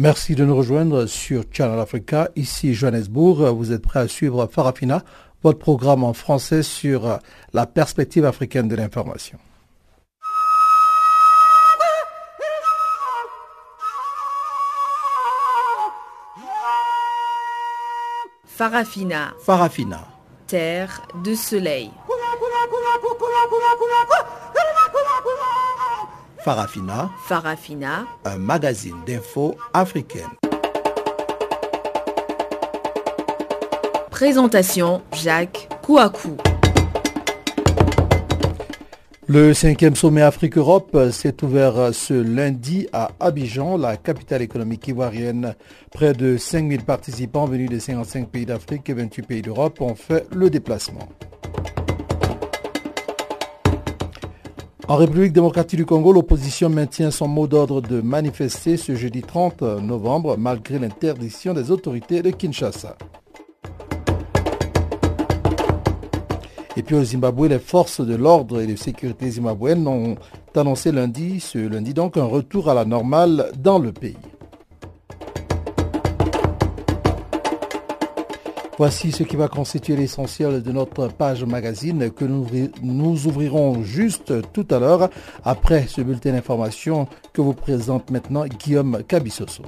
Merci de nous rejoindre sur Channel Africa, ici Johannesburg. Vous êtes prêts à suivre Farafina, votre programme en français sur la perspective africaine de l'information. Farafina. Farafina. Terre de soleil. Farafina. Farafina. Un magazine d'infos africaine. Présentation Jacques Kouakou. Le cinquième sommet Afrique-Europe s'est ouvert ce lundi à Abidjan, la capitale économique ivoirienne. Près de 5000 participants venus des 55 pays d'Afrique et 28 pays d'Europe ont fait le déplacement. En République démocratique du Congo, l'opposition maintient son mot d'ordre de manifester ce jeudi 30 novembre malgré l'interdiction des autorités de Kinshasa. Et puis au Zimbabwe, les forces de l'ordre et de sécurité zimbabwéennes ont annoncé lundi, ce lundi donc, un retour à la normale dans le pays. Voici ce qui va constituer l'essentiel de notre page magazine que nous, ouvrirons juste tout à l'heure après ce bulletin d'information que vous présente maintenant Guillaume Cabissoso.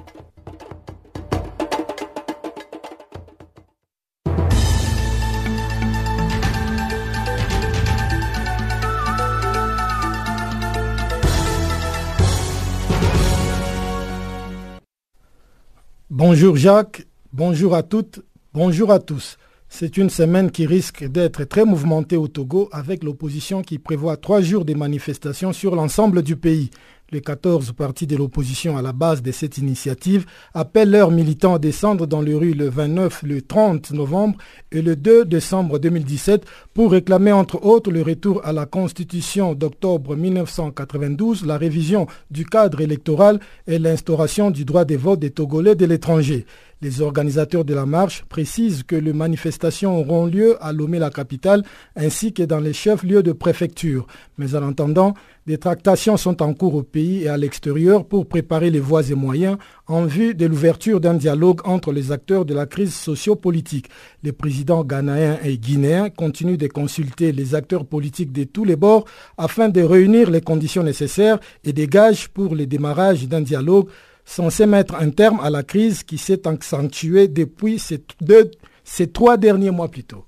Bonjour Jacques, bonjour à toutes, bonjour à tous. C'est une semaine qui risque d'être très mouvementée au Togo avec l'opposition qui prévoit trois jours de manifestations sur l'ensemble du pays. Les 14 partis de l'opposition à la base de cette initiative appellent leurs militants à descendre dans les rues le 29, le 30 novembre et le 2 décembre 2017 pour réclamer entre autres le retour à la Constitution d'octobre 1992, la révision du cadre électoral et l'instauration du droit de vote des Togolais de l'étranger. Les organisateurs de la marche précisent que les manifestations auront lieu à Lomé-la-Capitale ainsi que dans les chefs-lieux de préfecture. Mais en attendant, des tractations sont en cours au pays et à l'extérieur pour préparer les voies et moyens en vue de l'ouverture d'un dialogue entre les acteurs de la crise sociopolitique. Les présidents ghanéens et guinéens continuent de consulter les acteurs politiques de tous les bords afin de réunir les conditions nécessaires et des gages pour le démarrage d'un dialogue censé mettre un terme à la crise qui s'est accentuée depuis ces, trois derniers mois plus tôt.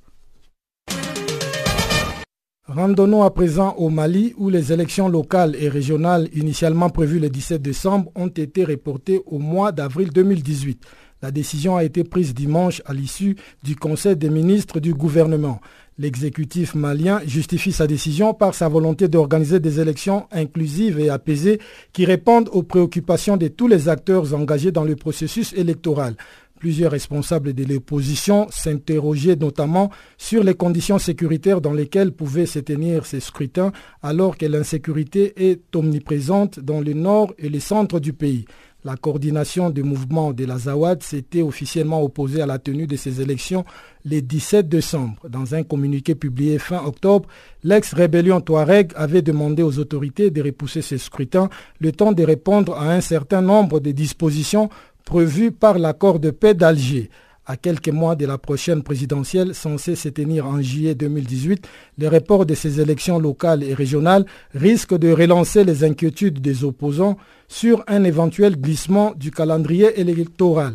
Rendons-nous à présent au Mali où les élections locales et régionales initialement prévues le 17 décembre ont été reportées au mois d'avril 2018. La décision a été prise dimanche à l'issue du Conseil des ministres du gouvernement. L'exécutif malien justifie sa décision par sa volonté d'organiser des élections inclusives et apaisées qui répondent aux préoccupations de tous les acteurs engagés dans le processus électoral. Plusieurs responsables de l'opposition s'interrogeaient notamment sur les conditions sécuritaires dans lesquelles pouvaient se tenir ces scrutins alors que l'insécurité est omniprésente dans le nord et le centre du pays. La coordination du mouvement de la Zawad s'était officiellement opposée à la tenue de ces élections le 17 décembre. Dans un communiqué publié fin octobre, l'ex-rébellion Touareg avait demandé aux autorités de repousser ces scrutins le temps de répondre à un certain nombre de dispositions prévues par l'accord de paix d'Alger. À quelques mois de la prochaine présidentielle censée se tenir en juillet 2018, le report de ces élections locales et régionales risque de relancer les inquiétudes des opposants sur un éventuel glissement du calendrier électoral.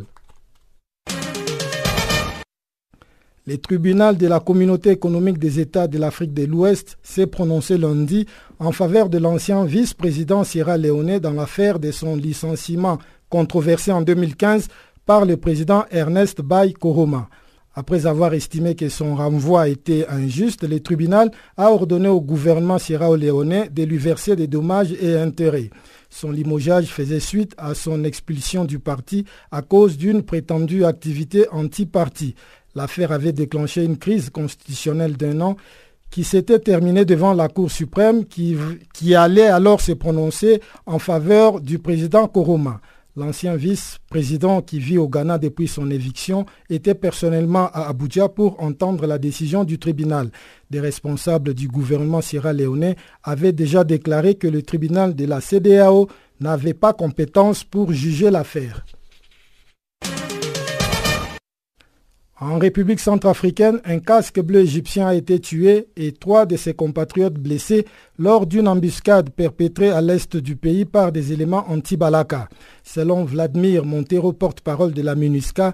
Le tribunal de la communauté économique des États de l'Afrique de l'Ouest s'est prononcé lundi en faveur de l'ancien vice-président Sierra Leone dans l'affaire de son licenciement controversé en 2015 par le président Ernest Bay Koroma. Après avoir estimé que son renvoi était injuste, le tribunal a ordonné au gouvernement sierra-léonais de lui verser des dommages et intérêts. Son limogeage faisait suite à son expulsion du parti à cause d'une prétendue activité anti-parti. L'affaire avait déclenché une crise constitutionnelle d'un an qui s'était terminée devant la Cour suprême qui, qui allait alors se prononcer en faveur du président Koroma. L'ancien vice-président qui vit au Ghana depuis son éviction était personnellement à Abuja pour entendre la décision du tribunal. Des responsables du gouvernement sierra-léonais avaient déjà déclaré que le tribunal de la CDAO n'avait pas compétence pour juger l'affaire. En République centrafricaine, un casque bleu égyptien a été tué et trois de ses compatriotes blessés lors d'une embuscade perpétrée à l'est du pays par des éléments anti-Balaka. Selon Vladimir Montero, porte-parole de la MINUSCA,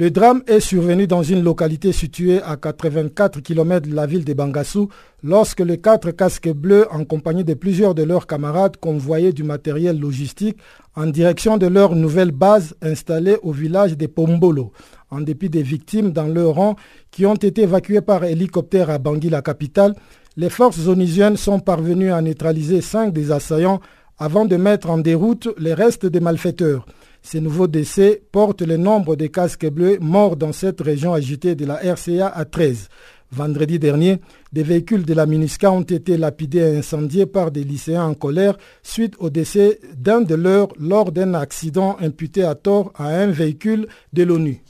le drame est survenu dans une localité située à 84 km de la ville de Bangassou lorsque les quatre casques bleus, en compagnie de plusieurs de leurs camarades, convoyaient du matériel logistique en direction de leur nouvelle base installée au village de Pombolo. En dépit des victimes dans leur rang qui ont été évacuées par hélicoptère à Bangui, la capitale, les forces onisiennes sont parvenues à neutraliser cinq des assaillants avant de mettre en déroute les restes des malfaiteurs. Ces nouveaux décès portent le nombre de casques bleus morts dans cette région agitée de la RCA à 13. Vendredi dernier, des véhicules de la MINUSCA ont été lapidés et incendiés par des lycéens en colère suite au décès d'un de leurs lors d'un accident imputé à tort à un véhicule de l'ONU.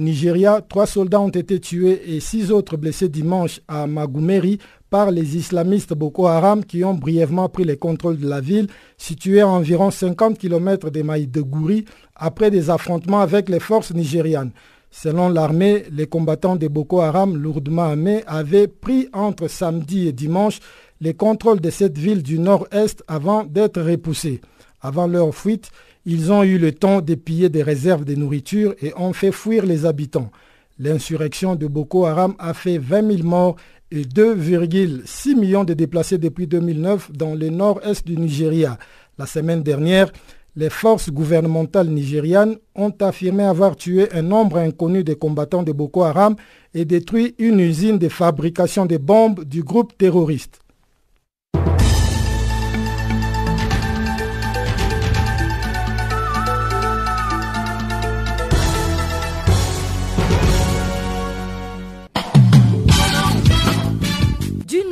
Nigeria, trois soldats ont été tués et six autres blessés dimanche à Magumeri par les islamistes Boko Haram qui ont brièvement pris le contrôle de la ville, située à environ 50 km de Maïdegouri, après des affrontements avec les forces nigérianes. Selon l'armée, les combattants de Boko Haram lourdement armés avaient pris entre samedi et dimanche les contrôles de cette ville du nord-est avant d'être repoussés. Avant leur fuite, ils ont eu le temps de piller des réserves de nourriture et ont fait fuir les habitants. L'insurrection de Boko Haram a fait 20 000 morts et 2,6 millions de déplacés depuis 2009 dans le nord-est du Nigeria. La semaine dernière, les forces gouvernementales nigérianes ont affirmé avoir tué un nombre inconnu de combattants de Boko Haram et détruit une usine de fabrication de bombes du groupe terroriste.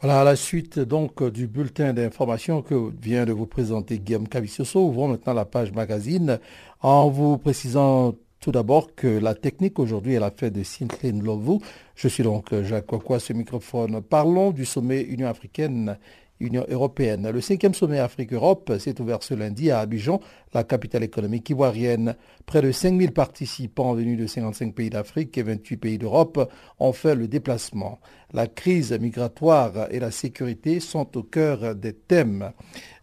Voilà, à la suite donc du bulletin d'information que vient de vous présenter Guillaume Cavicioso, ouvrons maintenant la page magazine en vous précisant tout d'abord que la technique aujourd'hui est la fête de Sinclair Lovu. Je suis donc Jacques Kwakwa, ce microphone. Parlons du sommet Union africaine Union européenne. Le cinquième sommet Afrique-Europe s'est ouvert ce lundi à Abidjan, la capitale économique ivoirienne. Près de 5000 participants venus de 55 pays d'Afrique et 28 pays d'Europe ont fait le déplacement. La crise migratoire et la sécurité sont au cœur des thèmes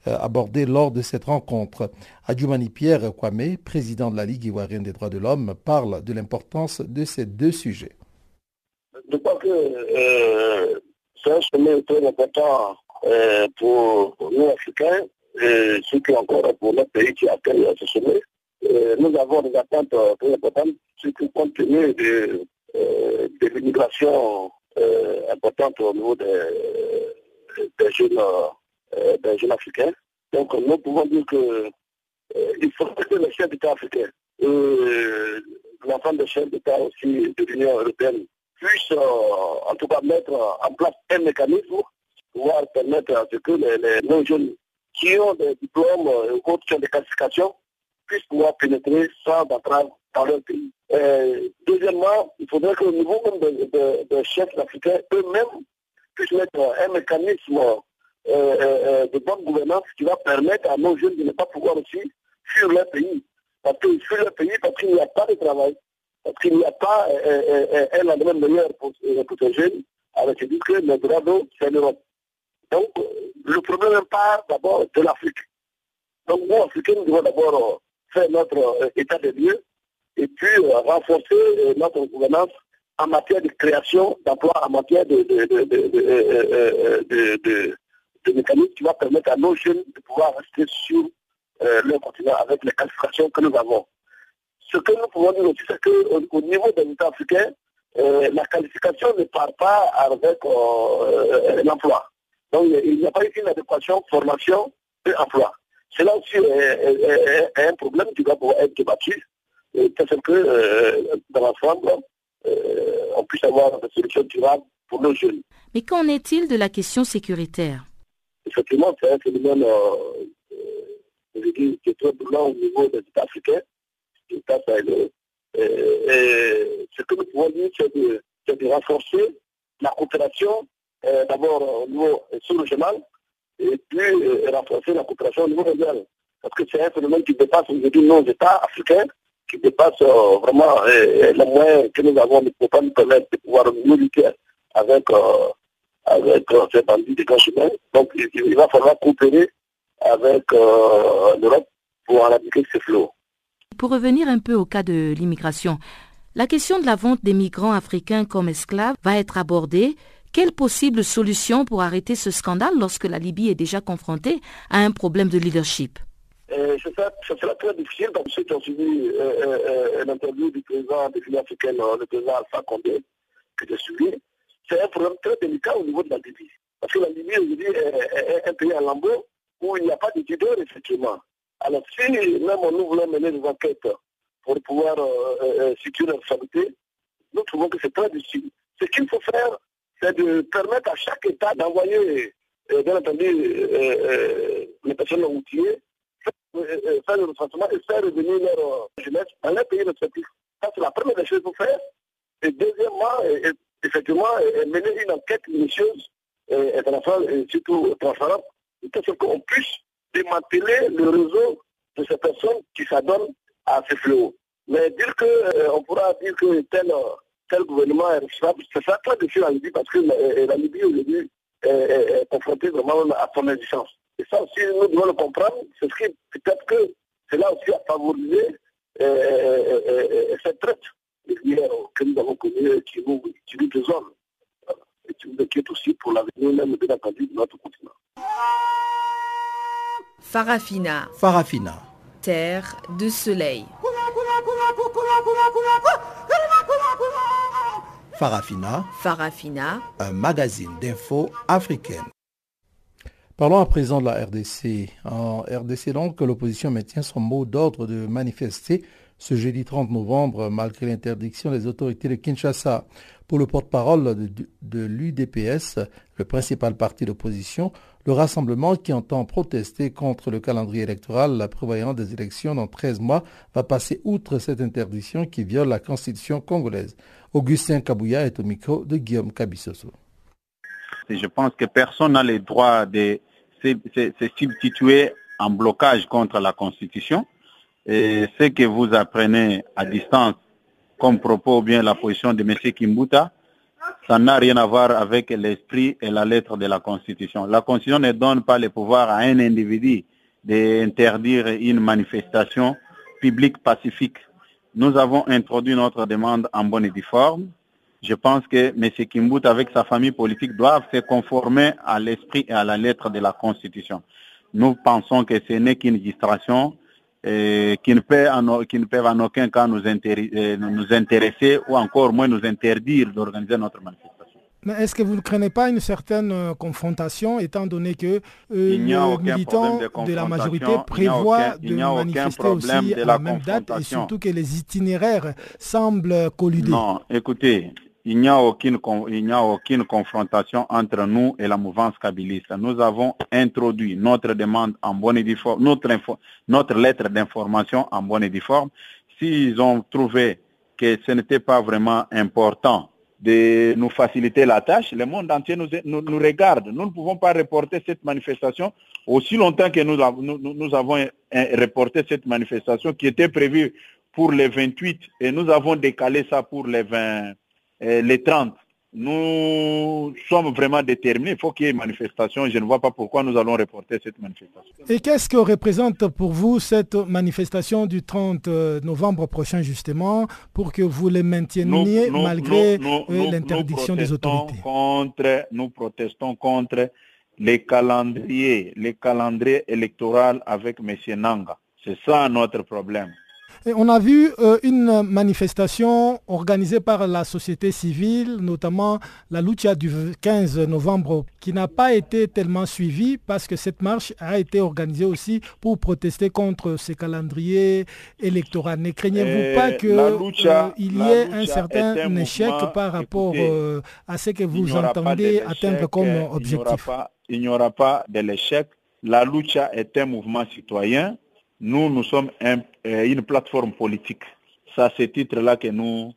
euh, abordés lors de cette rencontre. Adjoumani Pierre Kwame, président de la Ligue ivoirienne des droits de l'homme, parle de l'importance de ces deux sujets. Je crois que euh, c'est un sommet très important euh, pour nous Africains, et est encore pour notre pays qui accueille ce sommet. Euh, nous avons des attentes très importantes, surtout compte tenu de, euh, de l'immigration importante au niveau des, des, jeunes, des jeunes africains. Donc nous pouvons dire que il faut que les chefs d'État africains et l'ensemble des chefs d'État aussi de l'Union européenne puissent en tout cas mettre en place un mécanisme pouvoir permettre à ce que les, les jeunes qui ont des diplômes ou autres qui ont des qualifications puissent pouvoir pénétrer sans entrave dans leur pays. deuxièmement, il faudrait le niveau des chefs africains eux-mêmes puissent mettre un mécanisme euh, euh, euh, de bonne gouvernance qui va permettre à nos jeunes de ne pas pouvoir aussi fuir leur pays. Parce pays parce qu'il n'y a pas de travail, parce qu'il n'y a pas un endroit meilleur pour, pour ces jeunes, avec ce que d'eau, c'est l'Europe. Donc, le problème pas d'abord de l'Afrique. Donc, nous, Africains, nous devons d'abord euh, faire notre euh, état de lieu et puis euh, renforcer notre gouvernance en matière de création d'emplois, en matière de, de, de, mécanismes qui va permettre à nos jeunes de pouvoir rester sur leur continent avec les qualifications que nous avons. Ce que nous pouvons dire aussi, c'est qu'au niveau des États africains, la qualification ne part pas avec l'emploi. Donc il n'y a pas eu une adéquation formation et emploi. Cela aussi est, un problème qui doit pouvoir être débattu, c'est que euh, dans l'ensemble, euh, on puisse avoir des solutions durables pour nos jeunes. Mais qu'en est-il de la question sécuritaire? Effectivement, c'est un phénomène euh, qui est très brûlant au niveau des États africains, des États Et, ce que nous pouvons dire, c'est de, de, renforcer la coopération, d'abord au niveau sous-régional, et puis renforcer la coopération au niveau mondial. Parce que c'est un phénomène qui dépasse aujourd'hui nos États africains, qui dépasse euh, vraiment euh, les moyens que nous avons ne peut pas nous permettre de pouvoir nous lutter avec, euh, avec ces bandits de grands Donc il, va falloir coopérer avec l'Europe pour éradiquer ces flots. Pour revenir un peu au cas de l'immigration, la question de la vente des migrants africains comme esclaves va être abordée. Quelle possible solution pour arrêter ce scandale lorsque la Libye est déjà confrontée à un problème de leadership? Ce sera très difficile que ceux qui ont suivi euh, euh, euh, l'interview du président de l'Union africaine, le président Alpha Condé, que j'ai suivi. C'est un problème très délicat au niveau de la Libye. Parce que la Libye aujourd'hui est, un pays à lambeau où il n'y a pas de leader, effectivement. Alors si même nous voulons mener des enquêtes pour pouvoir situer la responsabilité, nous trouvons que c'est très difficile. Ce qu'il faut faire, c'est de permettre à chaque État d'envoyer, bien entendu, les personnes routières faire le recensement et faire revenir leur jeunesse dans les pays respectifs. Ça, c'est la première des choses qu'il faire. Et deuxièmement, effectivement, mener une enquête minutieuse, internationale et surtout transparente, pour qu'on puisse démanteler le réseau de ces personnes qui s'adonnent à ces fléaux. Mais dire que on pourra dire que tel, tel gouvernement est responsable, c'est ça très difficile en Libye parce que la, la Libye aujourd'hui est, est, confrontée vraiment à son existence. Et ça aussi, nous devons le comprendre. C'est ce qui, peut-être que cela aussi a favorisé euh, euh, euh, cette traite que nous avons connue qui nous, qui nous désole. Et qui nous inquiète aussi pour l'avenir même, bien entendu, de notre continent. Farafina. Farafina. Terre de soleil. Farafina. Farafina. Un magazine d'infos africaine. Parlons à présent de la RDC. En RDC, donc, l'opposition maintient son mot d'ordre de manifester ce jeudi 30 novembre, malgré l'interdiction des autorités de Kinshasa. Pour le porte-parole de, l'UDPS, le principal parti d'opposition, le rassemblement qui entend protester contre le calendrier électoral prévoyant des élections dans 13 mois va passer outre cette interdiction qui viole la constitution congolaise. Augustin Kabouya est au micro de Guillaume Kabissoso. Je pense que personne n'a le droit de se substituer en blocage contre la Constitution. Ce que vous apprenez à distance comme propos ou bien la position de M. Kimbuta, ça n'a rien à voir avec l'esprit et la lettre de la Constitution. La Constitution ne donne pas le pouvoir à un individu d'interdire une manifestation publique pacifique. Nous avons introduit notre demande en bonne et due forme je pense que M. Kimbout, avec sa famille politique, doivent se conformer à l'esprit et à la lettre de la Constitution. Nous pensons que ce n'est qu'une distraction euh, qui, ne peut en, aucun cas nous, euh, nous intéresser ou encore moins nous interdire d'organiser notre manifestation. Mais est-ce que vous ne craignez pas une certaine euh, confrontation, étant donné que les militants de, la majorité prévoient de manifester aussi à la même date et surtout que les itinéraires semblent collider Non, écoutez, il n'y a aucune, il n'y a aucune confrontation entre nous et la mouvance kabiliste. Nous avons introduit notre demande en bonne et forme, notre, notre lettre d'information en bonne et forme. S'ils ont trouvé que ce n'était pas vraiment important de nous faciliter la tâche, le monde entier nous, nous, regarde. Nous ne pouvons pas reporter cette manifestation aussi longtemps que nous, nous, nous avons reporté cette manifestation qui était prévue pour les 28 et nous avons décalé ça pour les 20 les 30. Nous sommes vraiment déterminés. Il faut qu'il y ait une manifestation. Je ne vois pas pourquoi nous allons reporter cette manifestation. Et qu'est-ce que représente pour vous cette manifestation du 30 euh, novembre prochain, justement, pour que vous les mainteniez malgré euh, l'interdiction des autorités? contre, Nous protestons contre les calendriers, les calendriers électoraux avec M. Nanga. C'est ça notre problème on a vu euh, une manifestation organisée par la société civile, notamment la lucha du 15 novembre, qui n'a pas été tellement suivie parce que cette marche a été organisée aussi pour protester contre ce calendrier électoral. Ne craignez-vous pas qu'il euh, y ait un certain échec par rapport euh, à ce que vous entendez atteindre comme objectif? Il n'y aura pas de l'échec. La lucha est un mouvement citoyen nous, nous sommes euh, une plateforme politique. C'est à ce titre-là que nous,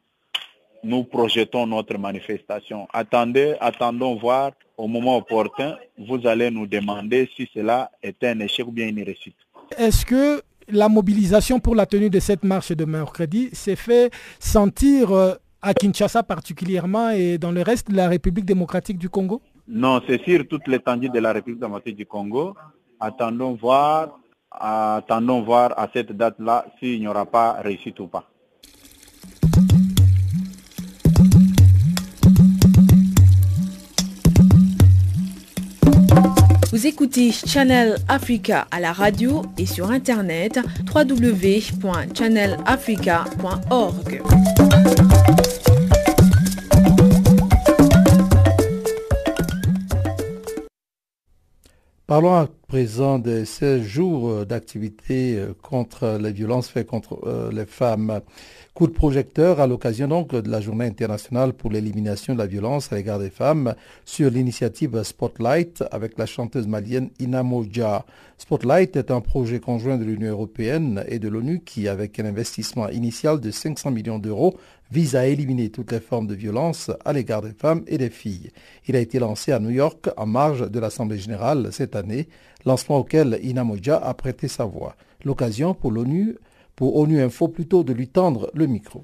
nous projetons notre manifestation. Attendez, attendons voir au moment opportun, vous allez nous demander si cela est un échec ou bien une réussite. Est-ce que la mobilisation pour la tenue de cette marche de mercredi s'est fait sentir euh, à Kinshasa particulièrement et dans le reste de la République démocratique du Congo? Non, c'est sur toute l'étendue de la République démocratique du Congo. Attendons voir attendons voir à cette date-là s'il n'y aura pas réussite ou pas. Vous écoutez Channel Africa à la radio et sur internet www.channelafrica.org. Parlons à présent de 16 jours euh, d'activité euh, contre les violences faites contre euh, les femmes. Coup de projecteur à l'occasion donc de la journée internationale pour l'élimination de la violence à l'égard des femmes sur l'initiative Spotlight avec la chanteuse malienne Inamoja. Spotlight est un projet conjoint de l'Union européenne et de l'ONU qui, avec un investissement initial de 500 millions d'euros, vise à éliminer toutes les formes de violence à l'égard des femmes et des filles. Il a été lancé à New York en marge de l'Assemblée générale cette année, lancement auquel Inamoja a prêté sa voix. L'occasion pour l'ONU pour ONU Info plutôt de lui tendre le micro.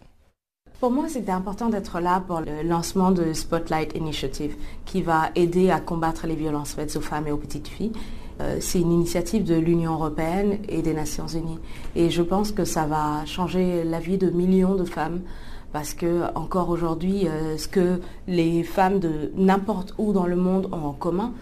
Pour moi, c'était important d'être là pour le lancement de Spotlight Initiative qui va aider à combattre les violences faites aux femmes et aux petites filles. Euh, c'est une initiative de l'Union européenne et des Nations unies. Et je pense que ça va changer la vie de millions de femmes parce que encore aujourd'hui, euh, ce que les femmes de n'importe où dans le monde ont en commun,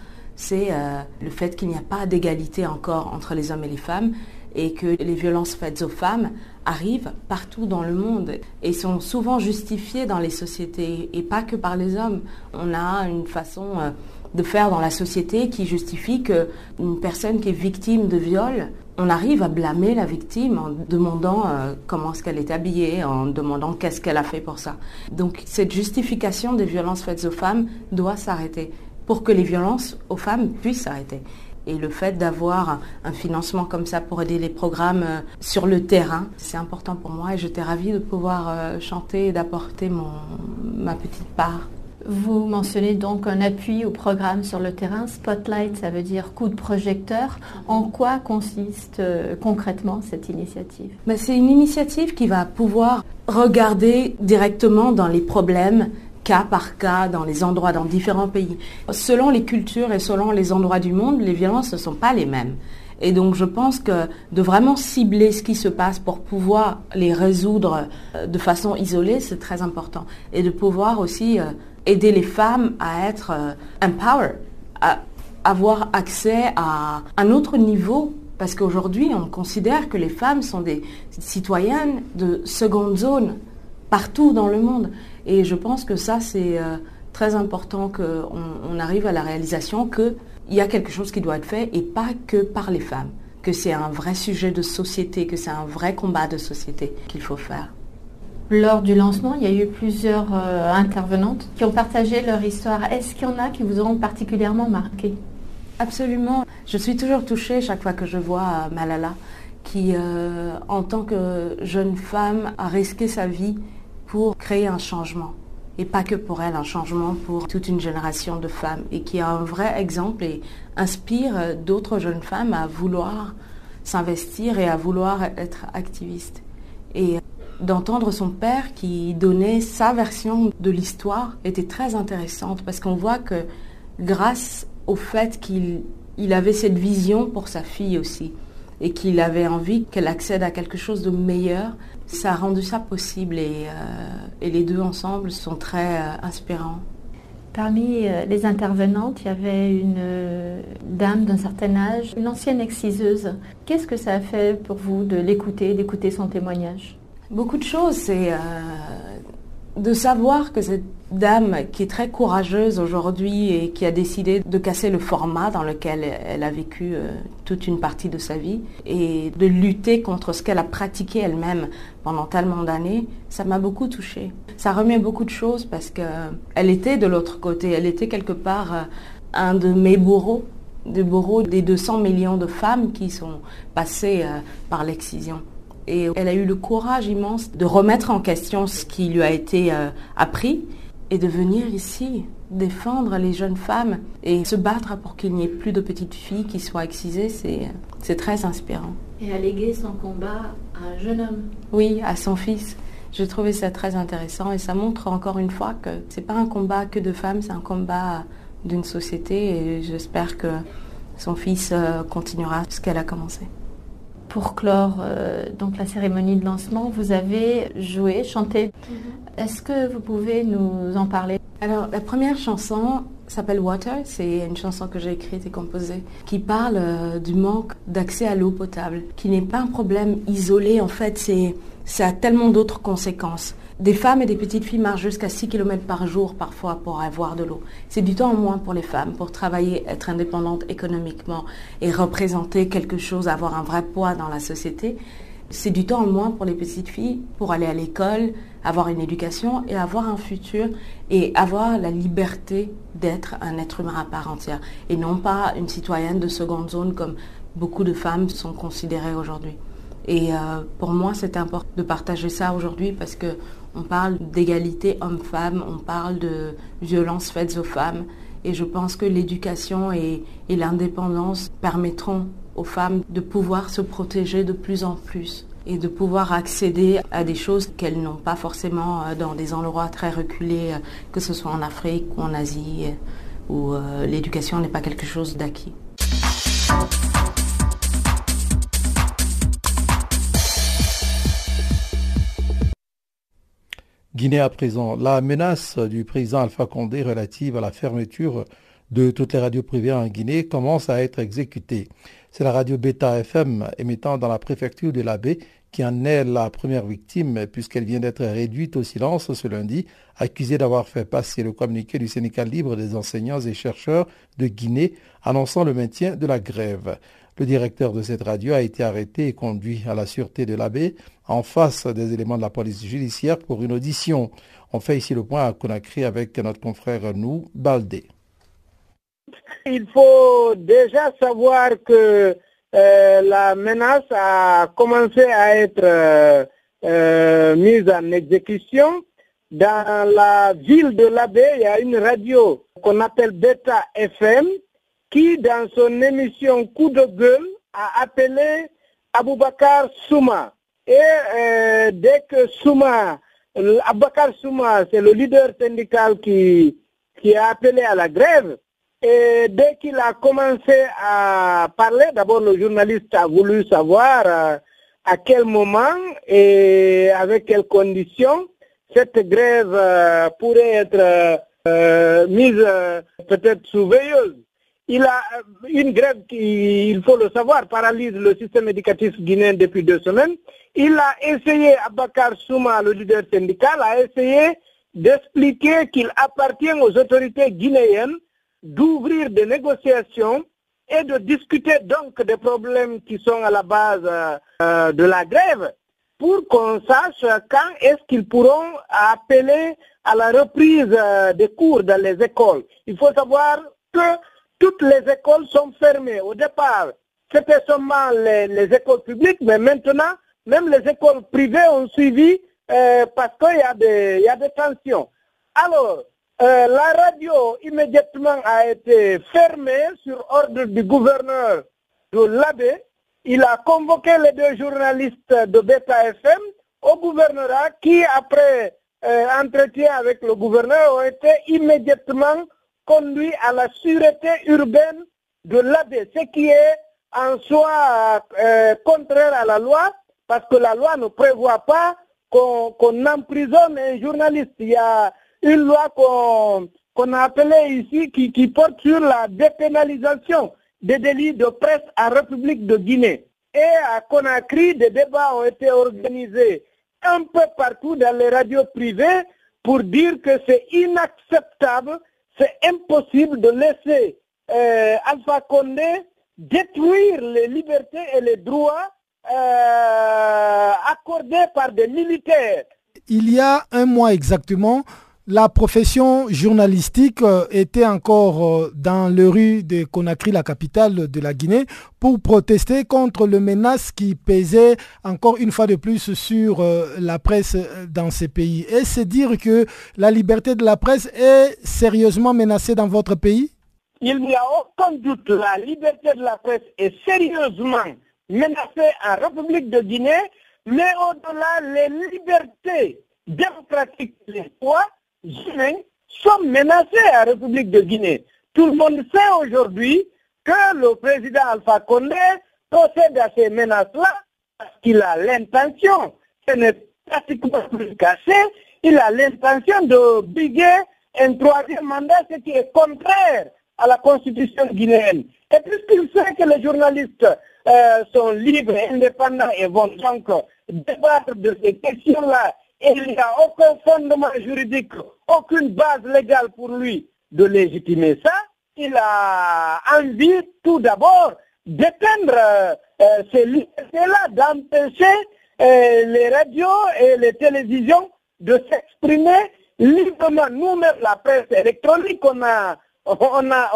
c'est euh, le fait qu'il n'y a pas d'égalité encore entre les hommes et les femmes et que les violences faites aux femmes arrivent partout dans le monde et sont souvent justifiées dans les sociétés et pas que par les hommes. On a une façon euh, de faire dans la société qui justifie qu'une personne qui est victime de viol, on arrive à blâmer la victime en demandant euh, comment est-ce qu'elle est habillée, en demandant qu'est-ce qu'elle a fait pour ça. Donc cette justification des violences faites aux femmes doit s'arrêter pour que les violences aux femmes puissent s'arrêter. Et le fait d'avoir un financement comme ça pour aider les programmes euh, sur le terrain, c'est important pour moi et j'étais ravie de pouvoir euh, chanter et d'apporter ma petite part. Vous mentionnez donc un appui au programme sur le terrain. Spotlight, ça veut dire coup de projecteur. En quoi consiste euh, concrètement cette initiative? Ben, C'est une initiative qui va pouvoir regarder directement dans les problèmes cas par cas dans les endroits, dans différents pays. Selon les cultures et selon les endroits du monde, les violences ne sont pas les mêmes. Et donc je pense que de vraiment cibler ce qui se passe pour pouvoir les résoudre euh, de façon isolée, c'est très important. Et de pouvoir aussi euh, aider les femmes à être euh, empowered, à avoir accès à un autre niveau parce qu'aujourd'hui, on considère que les femmes sont des citoyennes de seconde zone partout dans le monde. Et je pense que ça, c'est euh, très important qu'on on arrive à la réalisation qu'il y a quelque chose qui doit être fait et pas que par les femmes, que c'est un vrai sujet de société, que c'est un vrai combat de société qu'il faut faire. Lors du lancement, il y a eu plusieurs euh, intervenantes qui ont partagé leur histoire. Est-ce qu'il y en a qui vous ont particulièrement marqué? Absolument. Je suis toujours touchée chaque fois que je vois euh, Malala, qui, en tant que jeune femme, a risqué sa vie pour créer un changement. Et pas que pour elle, un changement pour toute une génération de femmes. Et qui a un vrai exemple et inspire d'autres jeunes femmes à vouloir s'investir et à vouloir être activistes. Et d'entendre son père qui donnait sa version de l'histoire était très intéressante parce qu'on voit que grâce au fait qu'il avait cette vision pour sa fille aussi et qu'il avait envie qu'elle accède à quelque chose de meilleur, ça a rendu ça possible et, euh, les deux ensemble sont très euh, inspirants. Parmi euh, les intervenantes, il y avait une dame d'un certain âge, une ancienne exciseuse. Qu'est-ce que ça a fait pour vous de l'écouter, d'écouter son témoignage? Beaucoup de choses. C'est de savoir que cette dame qui est très courageuse aujourd'hui et qui a décidé de casser le format dans lequel elle a vécu euh, toute une partie de sa vie et de lutter contre ce qu'elle a pratiqué elle-même pendant tellement d'années, ça m'a beaucoup touchée. Ça remet beaucoup de choses parce qu'elle était de l'autre côté, elle était quelque part euh, un de mes bourreaux, des bourreaux des 200 millions de femmes qui sont passées euh, par l'excision. Et elle a eu le courage immense de remettre en question ce qui lui a été euh, appris et de venir ici défendre les jeunes femmes et se battre pour qu'il n'y ait plus de petites filles qui soient excisées, c'est très inspirant. Et alléguer son combat à un jeune homme. Oui, à son fils. J'ai trouvé ça très intéressant et ça montre encore une fois que ce n'est pas un combat que de femmes, c'est un combat d'une société et j'espère que son fils euh, continuera ce qu'elle a commencé. Pour clore euh, donc la cérémonie de lancement, vous avez joué, chanté. Mhm. Est-ce que vous pouvez nous en parler? Alors la première chanson s'appelle Water, c'est une chanson que j'ai écrite et composée qui parle euh, du manque d'accès à l'eau potable, qui n'est pas un problème isolé en fait, c'est ça a tellement d'autres conséquences. Des femmes et des petites filles marchent jusqu'à 6 km par jour parfois pour avoir de l'eau. C'est du temps en moins pour les femmes, pour travailler, être indépendantes économiquement et représenter quelque chose, avoir un vrai poids dans la société. C'est du temps en moins pour les petites filles pour aller à l'école, avoir une éducation et avoir un futur et avoir la liberté d'être un être humain à part entière et non pas une citoyenne de seconde zone comme beaucoup de femmes sont considérées aujourd'hui. Et euh, pour moi, c'est important de partager ça aujourd'hui parce que on parle d'égalité homme-femme, on parle de violences faites aux femmes. Et je pense que l'éducation et, l'indépendance permettront aux femmes de pouvoir se protéger de plus en plus et de pouvoir accéder à des choses qu'elles n'ont pas forcément euh, dans des endroits très reculés, euh, que ce soit en Afrique ou en Asie, où euh, l'éducation n'est pas quelque chose d'acquis. Guinée à présent. La menace du président Alpha Condé relative à la fermeture de toutes les radios privées en Guinée commence à être exécutée. C'est la radio Beta FM émettant dans la préfecture de l'Abbé qui en est la première victime puisqu'elle vient d'être réduite au silence ce lundi, accusée d'avoir fait passer le communiqué du syndicat libre des enseignants et chercheurs de Guinée annonçant le maintien de la grève. Le directeur de cette radio a été arrêté et conduit à la sûreté de l'abbé en face des éléments de la police judiciaire pour une audition. On fait ici le point à Conakry avec notre confrère nous, Baldé. Il faut déjà savoir que euh, la menace a commencé à être euh, euh, mise en exécution. Dans la ville de l'Abbé, il y a une radio qu'on appelle Beta FM qui, dans son émission Coup de gueule, a appelé Aboubakar Souma. Et dès que Souma, Aboubakar Souma, c'est le leader syndical qui, qui a appelé à la grève, et dès qu'il a commencé à parler, d'abord le journaliste a voulu savoir euh, à quel moment et avec quelles conditions cette grève euh, pourrait être mise peut-être sous veilleuse il a euh, une grève qui, il faut le savoir, paralyse le système éducatif guinéen depuis deux semaines. Il a essayé, Abakar Souma, le leader syndical, a essayé d'expliquer qu'il appartient aux autorités guinéennes d'ouvrir des négociations et de discuter donc des problèmes qui sont à la base euh, de la grève pour qu'on sache quand est-ce qu'ils pourront appeler à la reprise euh, des cours dans les écoles. Il faut savoir que toutes les écoles sont fermées. Au départ, c'était seulement les, écoles publiques, mais maintenant, même les écoles privées ont suivi euh, parce qu'il y, y a des tensions. Alors, euh, la radio immédiatement a été fermée sur ordre du gouverneur de l'AB. Il a convoqué les deux journalistes de Beta FM au gouvernorat qui, après euh, entretien avec le gouverneur, ont été immédiatement conduits à la sûreté urbaine de l'AD, ce qui est en soi euh, contraire à la loi, parce que la loi ne prévoit pas qu'on emprisonne un journaliste. Une loi qu'on a appelée ici qui, porte sur la dépénalisation des délits de presse en République de Guinée. Et à Conakry, des débats ont été organisés un peu partout dans les radios privées pour dire que c'est inacceptable, c'est impossible de laisser euh, Alpha Condé détruire les libertés et les droits euh, accordés par des militaires. Il y a un mois exactement, la profession journalistique euh, était encore euh, dans les rues de Conakry, la capitale de la Guinée, pour protester contre le menace qui pesait encore une fois de plus sur euh, la presse dans ces pays. Et c'est dire que la liberté de la presse est sérieusement menacée dans votre pays? Il n'y a aucun doute, la liberté de la presse est sérieusement menacée en République de Guinée, mais au-delà, les libertés démocratiques les droits Guinée sont menacés à la République de Guinée. Tout le monde sait aujourd'hui que le président Alpha Condé procède à ces menaces-là parce qu'il a l'intention, ce n'est pratiquement plus caché, il a l'intention de briguer un troisième mandat, ce qui est contraire à la constitution guinéenne. Et puisqu'il sait que les journalistes euh, sont libres, indépendants et vont donc débattre de ces questions-là il n'y a aucun fondement juridique, aucune base légale pour lui de légitimer ça. Il a envie tout d'abord d'éteindre euh, ces libertés-là, d'empêcher euh, les radios et les télévisions de s'exprimer librement. Nous-mêmes, la presse électronique, on, a, on, a,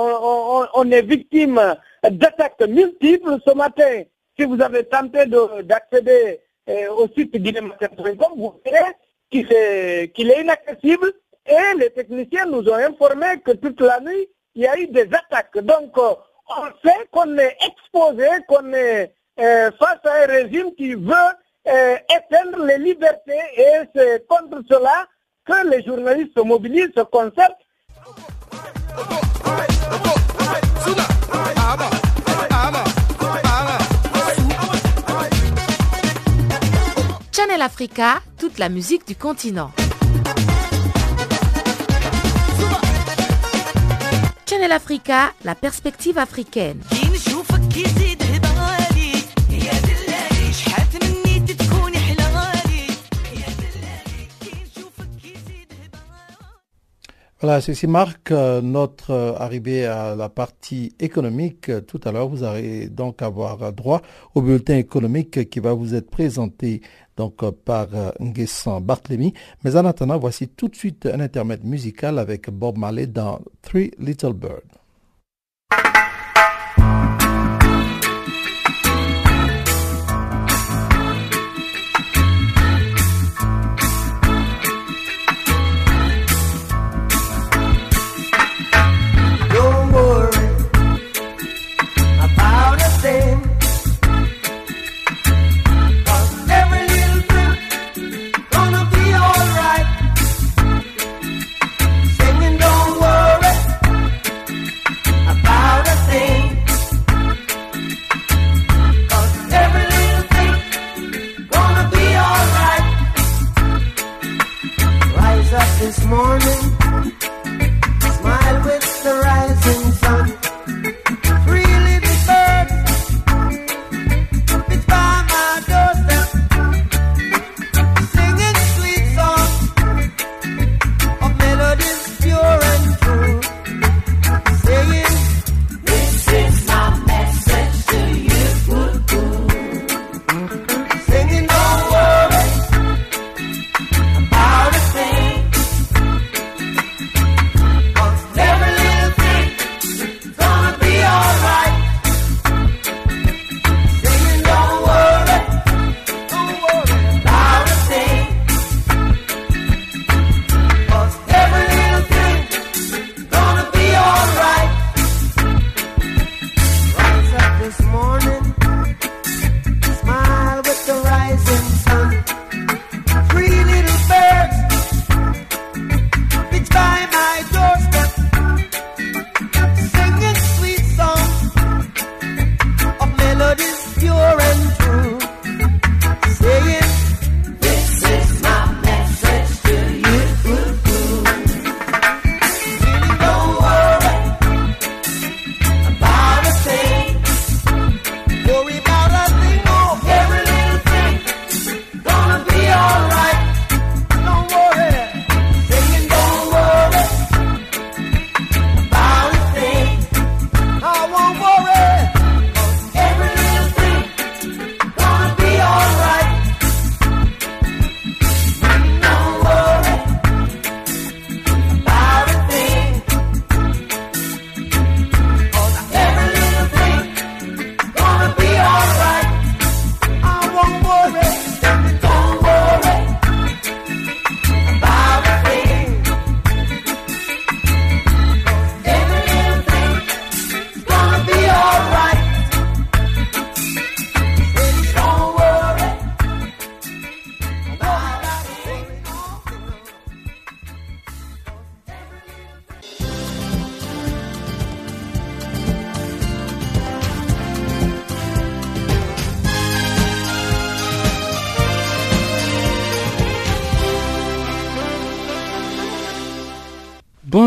on, est victime d'attaques multiples. Ce matin, si vous avez tenté d'accéder au site guinématin.com, vous verrez qu'il est, est inaccessible et les techniciens nous ont informé que toute la nuit, il y a eu des attaques. Donc, euh, on sait qu'on est exposé, qu'on est euh, face à un régime qui veut euh, éteindre les libertés et c'est contre cela que les journalistes se mobilisent, se concertent Channel Africa, toute la musique du continent. Channel Africa, la perspective africaine. Voilà, ceci marque euh, notre euh, arrivée à la partie économique. Tout à l'heure, vous allez donc avoir droit au bulletin économique qui va vous être présenté donc euh, par Nguessan Bartlemy. Mais en attendant, voici tout de suite un intermède musical avec Bob Marley dans Three Little Birds.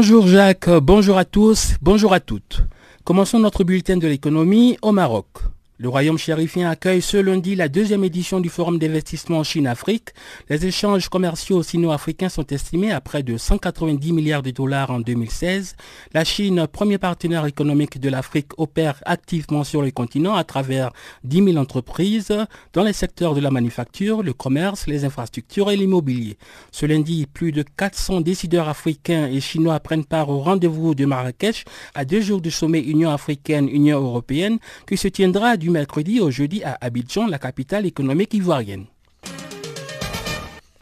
Bonjour Jacques, bonjour à tous, bonjour à toutes. Commençons notre bulletin de l'économie au Maroc. Le royaume chérifien accueille ce lundi la deuxième édition du Forum d'investissement Chine-Afrique. Les échanges commerciaux sino-africains sont estimés à près de 190 milliards de dollars en 2016. La Chine, premier partenaire économique de l'Afrique, opère activement sur le continent à travers 10 000 entreprises dans les secteurs de la manufacture, le commerce, les infrastructures et l'immobilier. Ce lundi, plus de 400 décideurs africains et chinois prennent part au rendez-vous de Marrakech à deux jours du sommet Union africaine-Union européenne qui se tiendra du mercredi au jeudi à Abidjan, la capitale économique ivoirienne.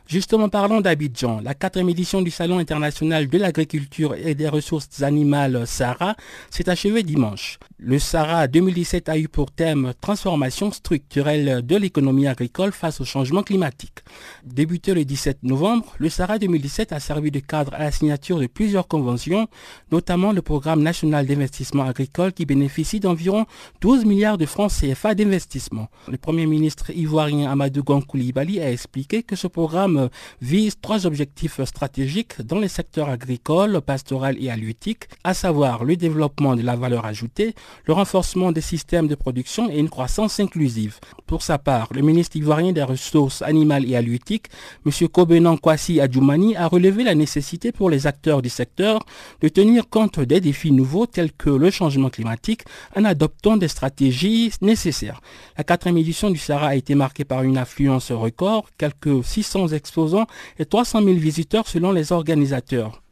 Justement, parlons d'Abidjan. La quatrième édition du Salon international de l'agriculture et des ressources animales SARA s'est achevée dimanche. Le SARA 2017 a eu pour thème Transformation structurelle de l'économie agricole face au changement climatique. Débuté le 17 novembre, le SARA 2017 a servi de cadre à la signature de plusieurs conventions, notamment le programme national d'investissement agricole qui bénéficie d'environ 12 milliards de francs CFA d'investissement. Le Premier ministre ivoirien Amadou Koulibaly a expliqué que ce programme vise trois objectifs stratégiques dans les secteurs agricoles, pastoral et halieutique, à savoir le développement de la valeur ajoutée, le renforcement des systèmes de production et une croissance inclusive. Pour sa part, le ministre ivoirien des Ressources animales et halieutiques, M. Kobenan Kwasi Adjoumani, a relevé la nécessité pour les acteurs du secteur de tenir compte des défis nouveaux tels que le changement climatique en adoptant des stratégies nécessaires. La quatrième édition du Sahara a été marquée par une affluence record, quelques 600 exposants et 300 000 visiteurs selon les organisateurs.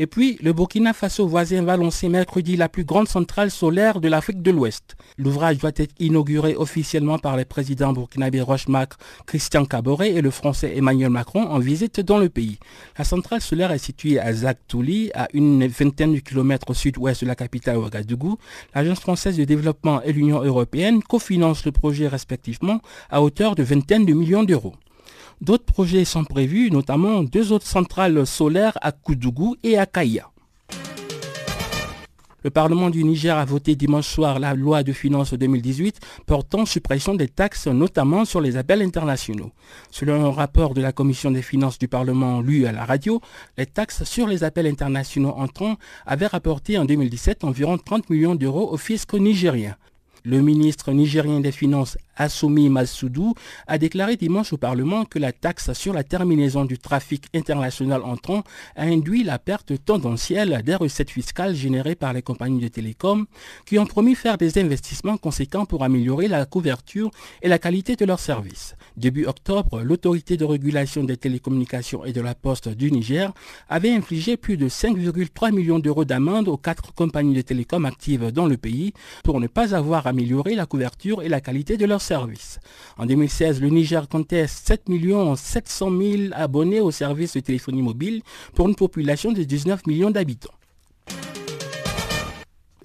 Et puis, le Burkina Faso voisin va lancer mercredi la plus grande centrale solaire de l'Afrique de l'Ouest. L'ouvrage doit être inauguré officiellement par les présidents burkinabé Rochemac, Christian Caboret et le français Emmanuel Macron en visite dans le pays. La centrale solaire est située à Zaktouli, à une vingtaine de kilomètres au sud-ouest de la capitale Ouagadougou. L'Agence française de développement et l'Union européenne cofinancent le projet respectivement à hauteur de vingtaine de millions d'euros. D'autres projets sont prévus, notamment deux autres centrales solaires à Koudougou et à Kaya. Le Parlement du Niger a voté dimanche soir la loi de finances 2018 portant suppression des taxes, notamment sur les appels internationaux. Selon un rapport de la Commission des finances du Parlement lu à la radio, les taxes sur les appels internationaux entrants avaient rapporté en 2017 environ 30 millions d'euros au fisc nigérien. Le ministre nigérien des Finances Assoumi Massoudou a déclaré dimanche au Parlement que la taxe sur la terminaison du trafic international entrant a induit la perte tendancielle des recettes fiscales générées par les compagnies de télécom qui ont promis faire des investissements conséquents pour améliorer la couverture et la qualité de leurs services. Début octobre, l'autorité de régulation des télécommunications et de la poste du Niger avait infligé plus de 5,3 millions d'euros d'amende aux quatre compagnies de télécom actives dans le pays pour ne pas avoir amélioré la couverture et la qualité de leurs services. En 2016, le Niger comptait 7 700 000 abonnés au service de téléphonie mobile pour une population de 19 millions d'habitants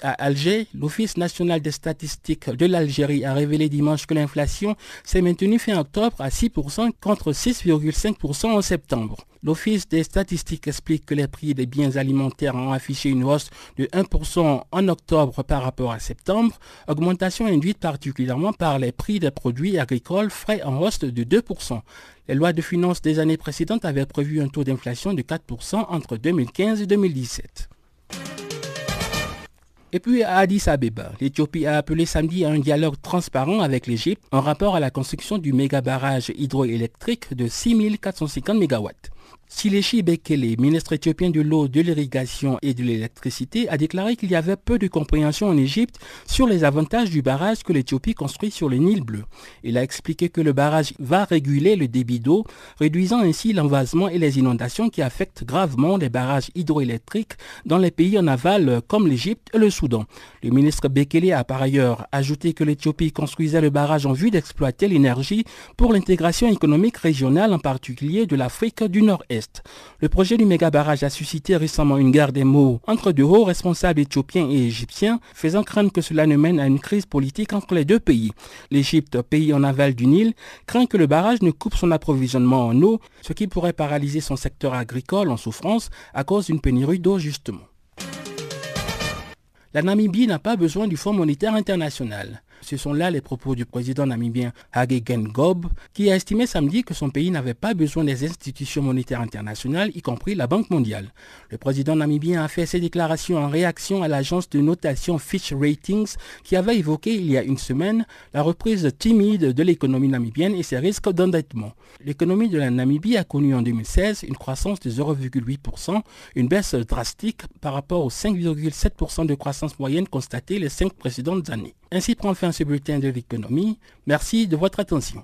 à Alger, l'Office national des statistiques de l'Algérie a révélé dimanche que l'inflation s'est maintenue fin octobre à 6% contre 6,5% en septembre. L'Office des statistiques explique que les prix des biens alimentaires ont affiché une hausse de 1% en octobre par rapport à septembre, augmentation induite particulièrement par les prix des produits agricoles frais en hausse de 2%. Les lois de finances des années précédentes avaient prévu un taux d'inflation de 4% entre 2015 et 2017. Et puis à Addis Abeba, l'Éthiopie a appelé samedi à un dialogue transparent avec l'Égypte en rapport à la construction du méga barrage hydroélectrique de 6450 MW. Sileshi Bekele, ministre éthiopien de l'eau, de l'irrigation et de l'électricité, a déclaré qu'il y avait peu de compréhension en Égypte sur les avantages du barrage que l'Éthiopie construit sur le Nil bleu. Il a expliqué que le barrage va réguler le débit d'eau, réduisant ainsi l'envasement et les inondations qui affectent gravement les barrages hydroélectriques dans les pays en aval comme l'Égypte et le Soudan. Le ministre Bekele a par ailleurs ajouté que l'Éthiopie construisait le barrage en vue d'exploiter l'énergie pour l'intégration économique régionale, en particulier de l'Afrique du Nord-Est. Le projet du méga barrage a suscité récemment une guerre des mots entre de hauts responsables éthiopiens et égyptiens, faisant craindre que cela ne mène à une crise politique entre les deux pays. L'Égypte, pays en aval du Nil, craint que le barrage ne coupe son approvisionnement en eau, ce qui pourrait paralyser son secteur agricole en souffrance à cause d'une pénurie d'eau justement. La Namibie n'a pas besoin du Fonds monétaire international. Ce sont là les propos du président namibien Hage Gob, qui a estimé samedi que son pays n'avait pas besoin des institutions monétaires internationales, y compris la Banque mondiale. Le président namibien a fait ces déclarations en réaction à l'agence de notation Fitch Ratings qui avait évoqué il y a une semaine la reprise timide de l'économie namibienne et ses risques d'endettement. L'économie de la Namibie a connu en 2016 une croissance de 0,8%, une baisse drastique par rapport aux 5,7% de croissance moyenne constatée les cinq précédentes années. Ainsi prend fin ce bulletin de l'économie. Merci de votre attention.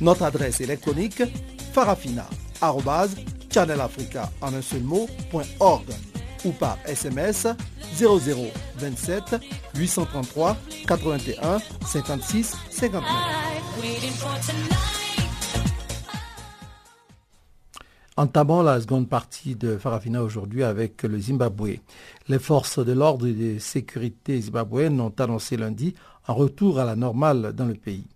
Notre adresse électronique farafina.channelafrica ou par SMS 0027 833 81 56 59. Entamons la seconde partie de Farafina aujourd'hui avec le Zimbabwe. Les forces de l'ordre et de sécurité zimbabwéennes ont annoncé lundi un retour à la normale dans le pays.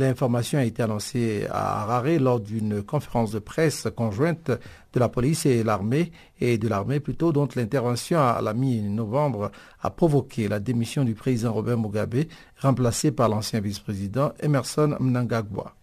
L'information a été annoncée à Harare lors d'une conférence de presse conjointe de la police et l'armée, et de l'armée plutôt, dont l'intervention à la mi-novembre a provoqué la démission du président Robert Mugabe, remplacé par l'ancien vice-président Emerson Mnangagwa.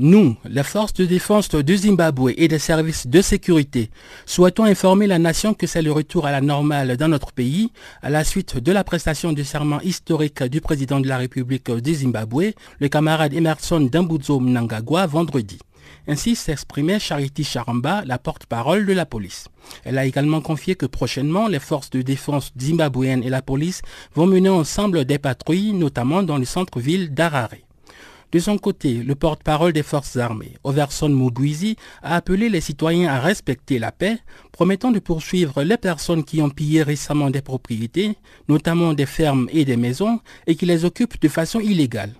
Nous, les forces de défense du Zimbabwe et des services de sécurité, souhaitons informer la nation que c'est le retour à la normale dans notre pays à la suite de la prestation du serment historique du président de la République du Zimbabwe, le camarade Emerson Dambudzo Mnangagwa, vendredi. Ainsi s'exprimait Charity Charamba, la porte-parole de la police. Elle a également confié que prochainement, les forces de défense zimbabwéennes et la police vont mener ensemble des patrouilles, notamment dans le centre-ville d'Harare. De son côté, le porte-parole des forces armées, Overson Mugwizi, a appelé les citoyens à respecter la paix, promettant de poursuivre les personnes qui ont pillé récemment des propriétés, notamment des fermes et des maisons, et qui les occupent de façon illégale.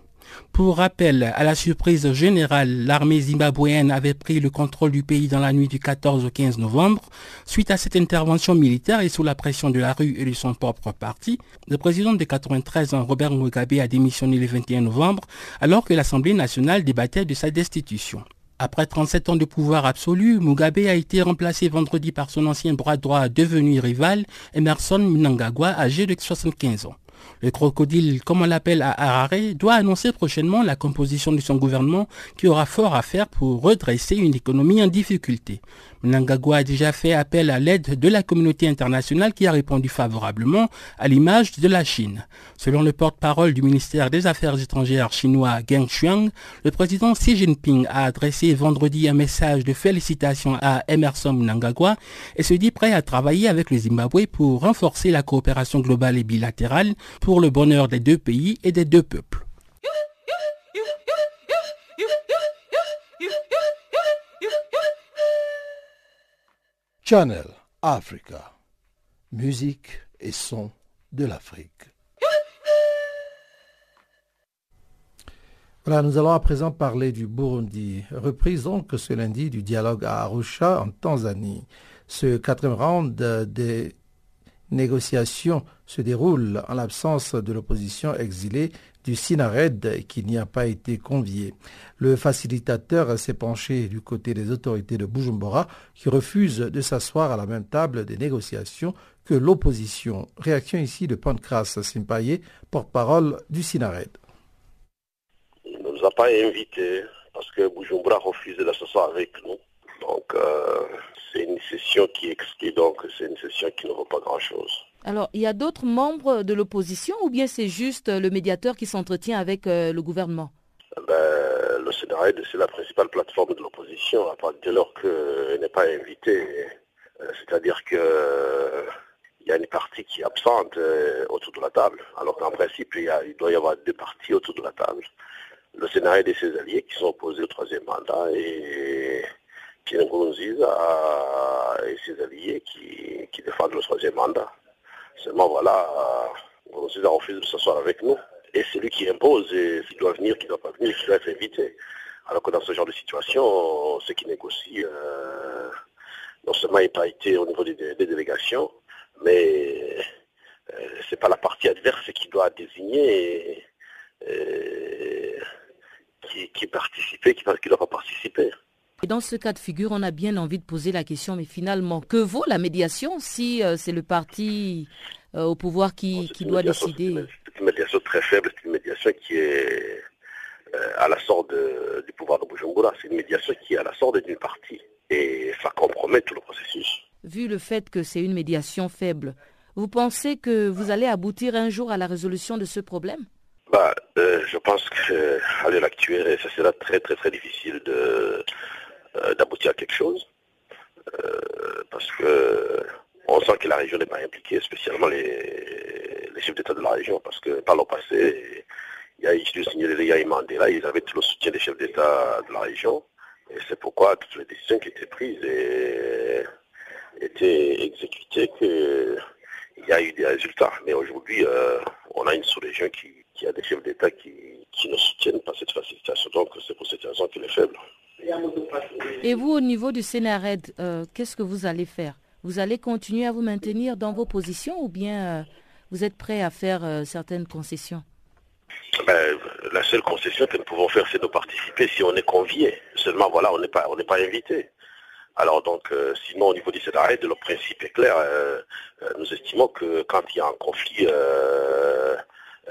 Pour rappel, à la surprise générale, l'armée zimbabwéenne avait pris le contrôle du pays dans la nuit du 14 au 15 novembre. Suite à cette intervention militaire et sous la pression de la rue et de son propre parti, le président de 93 ans, Robert Mugabe, a démissionné le 21 novembre alors que l'Assemblée nationale débattait de sa destitution. Après 37 ans de pouvoir absolu, Mugabe a été remplacé vendredi par son ancien bras droit devenu rival, Emerson Mnangagwa, âgé de 75 ans. Le crocodile, comme on l'appelle à Harare, doit annoncer prochainement la composition de son gouvernement qui aura fort à faire pour redresser une économie en difficulté. Mnangagwa a déjà fait appel à l'aide de la communauté internationale qui a répondu favorablement à l'image de la Chine. Selon le porte-parole du ministère des Affaires étrangères chinois Geng Shuang, le président Xi Jinping a adressé vendredi un message de félicitations à Emerson Mnangagwa et se dit prêt à travailler avec le Zimbabwe pour renforcer la coopération globale et bilatérale pour le bonheur des deux pays et des deux peuples. Channel Africa. Musique et son de l'Afrique. Voilà, nous allons à présent parler du Burundi. Reprise donc ce lundi du dialogue à Arusha en Tanzanie. Ce quatrième round des négociations se déroule en l'absence de l'opposition exilée du Sinared qui n'y a pas été convié. Le facilitateur s'est penché du côté des autorités de Bujumbura qui refusent de s'asseoir à la même table des négociations que l'opposition. Réaction ici de Pancras Simpaye, porte-parole du Sinared. Il ne nous a pas invités parce que Bujumbura refuse de s'asseoir avec nous. Donc euh, c'est une session qui exclut, donc c'est une session qui ne vaut pas grand-chose. Alors, il y a d'autres membres de l'opposition ou bien c'est juste le médiateur qui s'entretient avec euh, le gouvernement? Ben, Le Sénat, c'est la principale plateforme de l'opposition, à partir de lors qu'elle n'est pas invitée. C'est-à-dire que il y a une partie qui est absente euh, autour de la table. Alors qu'en principe, il, doit y avoir deux parties autour de la table. Le Sénat et ses alliés qui sont opposés au troisième mandat et Pierre Nkurunziza et ses alliés qui, défendent le troisième mandat. Seulement voilà, Nkurunziza refuse de s'asseoir avec nous. Et c'est lui qui impose, et s'il doit venir, qui ne doit pas venir, qui doit être invité. Alors que dans ce genre de situation, ceux qui négocient, euh, non seulement il n'a pas été au niveau des délégations, mais euh, ce n'est pas la partie adverse qui doit désigner euh, qui, qui participait, qui ne doit pas participer. Et dans ce cas de figure, on a bien envie de poser la question, mais finalement, que vaut la médiation si euh, c'est le parti au pouvoir qui, qui doit décider? C'est une médiation très faible, c'est une médiation qui est à la sorte du pouvoir de Bujumbura, c'est une médiation qui est à la sorte d'une partie. Et ça compromet tout le processus. Vu le fait que c'est une médiation faible, vous pensez que vous allez aboutir un jour à la résolution de ce problème? Bah, euh, Je pense qu'à l'heure actuelle, ça sera très très très difficile de, euh, d'aboutir à quelque chose. Euh, parce que on sent que la région n'est pas impliquée, spécialement les, chefs d'État de la région, parce que par le passé, il y a eu y a Mandela, ils avaient tout le soutien des chefs d'État de la région. Et c'est pourquoi toutes les décisions qui étaient prises et été exécuté qu'il y a eu des résultats. Mais aujourd'hui, euh, on a une sous-région qui, a des chefs d'État qui, ne soutiennent pas cette facilitation. Donc c'est pour cette raison qu'il est faible. Et vous, au niveau du Sénarède, euh, qu'est-ce que vous allez faire? Vous allez continuer à vous maintenir dans vos positions ou bien euh, vous êtes prêt à faire certaines concessions? Ben, la seule concession que nous pouvons faire, c'est de participer si on est convié. Seulement, voilà, on n'est pas, on n'est pas invité. Alors donc, euh, sinon au niveau du CEDARED, le principe est clair. Euh, euh, nous estimons que quand il y a un conflit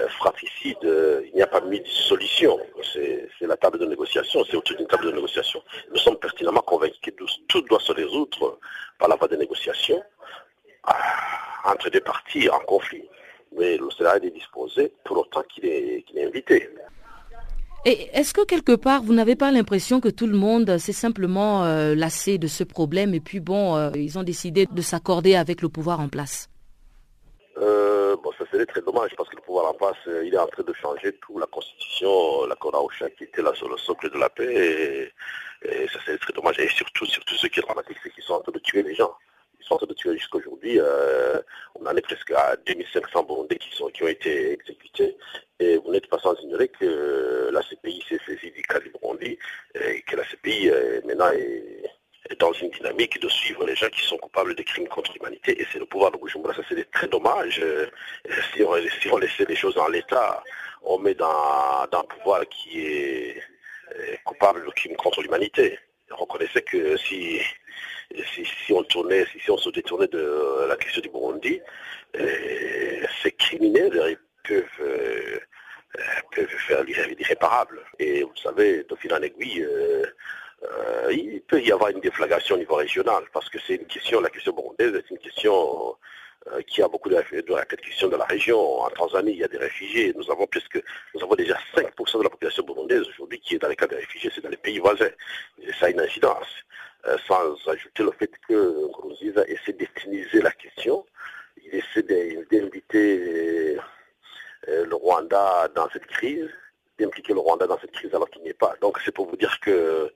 fratricide, il n'y a pas de solution. C'est la table de négociation, c'est autour d'une table de négociation. Nous sommes pertinemment convaincus que tout doit se résoudre par la voie des négociations entre des parties en conflit. Mais le CEDARED est disposé pour autant qu'il est invité. Et est-ce que quelque part, vous n'avez pas l'impression que tout le monde s'est simplement euh, lassé de ce problème et puis bon, euh, ils ont décidé de s'accorder avec le pouvoir en place? Euh, serait très dommage parce que le pouvoir en place, il est en train de changer tout, la constitution, la Coraoucha qui était là sur le socle de la paix, et, ça serait très dommage. Et surtout, surtout ceux qui dramatique, c'est qu'ils sont en train de tuer les gens de tuer jusqu'à aujourd'hui. Euh, on en est presque à 2500 Burundais qui, sont, qui ont été exécutés. Et vous n'êtes pas sans ignorer que la CPI s'est saisie du cas du Burundi et que la CPI euh, maintenant est, dans une dynamique de suivre les gens qui sont coupables de crimes contre l'humanité. Et c'est le pouvoir de Bujumbura. Ça, c'est très dommage. Euh, si on, si laissait les choses en l'état, on met dans, un pouvoir qui est coupable de crimes contre l'humanité. Reconnaissez que si si, on tournait, si, on se détournait de la question du Burundi, euh, ces criminels peuvent, euh, peuvent faire l'irréparable. Et vous savez, de fil en aiguille, il peut y avoir une déflagration au niveau régional, parce que c'est une question, la question burundaise c'est une question qui a beaucoup de, de question de la région. En Tanzanie, il y a des réfugiés. Nous avons presque, nous avons déjà 5% de la population burundaise aujourd'hui qui est dans les cas des réfugiés, c'est dans les pays voisins. Et ça a une incidence. Euh, sans ajouter le fait que Nkurunziza essaie d'esthéniser la question. Il essaie d'inviter euh, le Rwanda dans cette crise, d'impliquer le Rwanda dans cette crise alors qu'il n'y est pas. Donc c'est pour vous dire que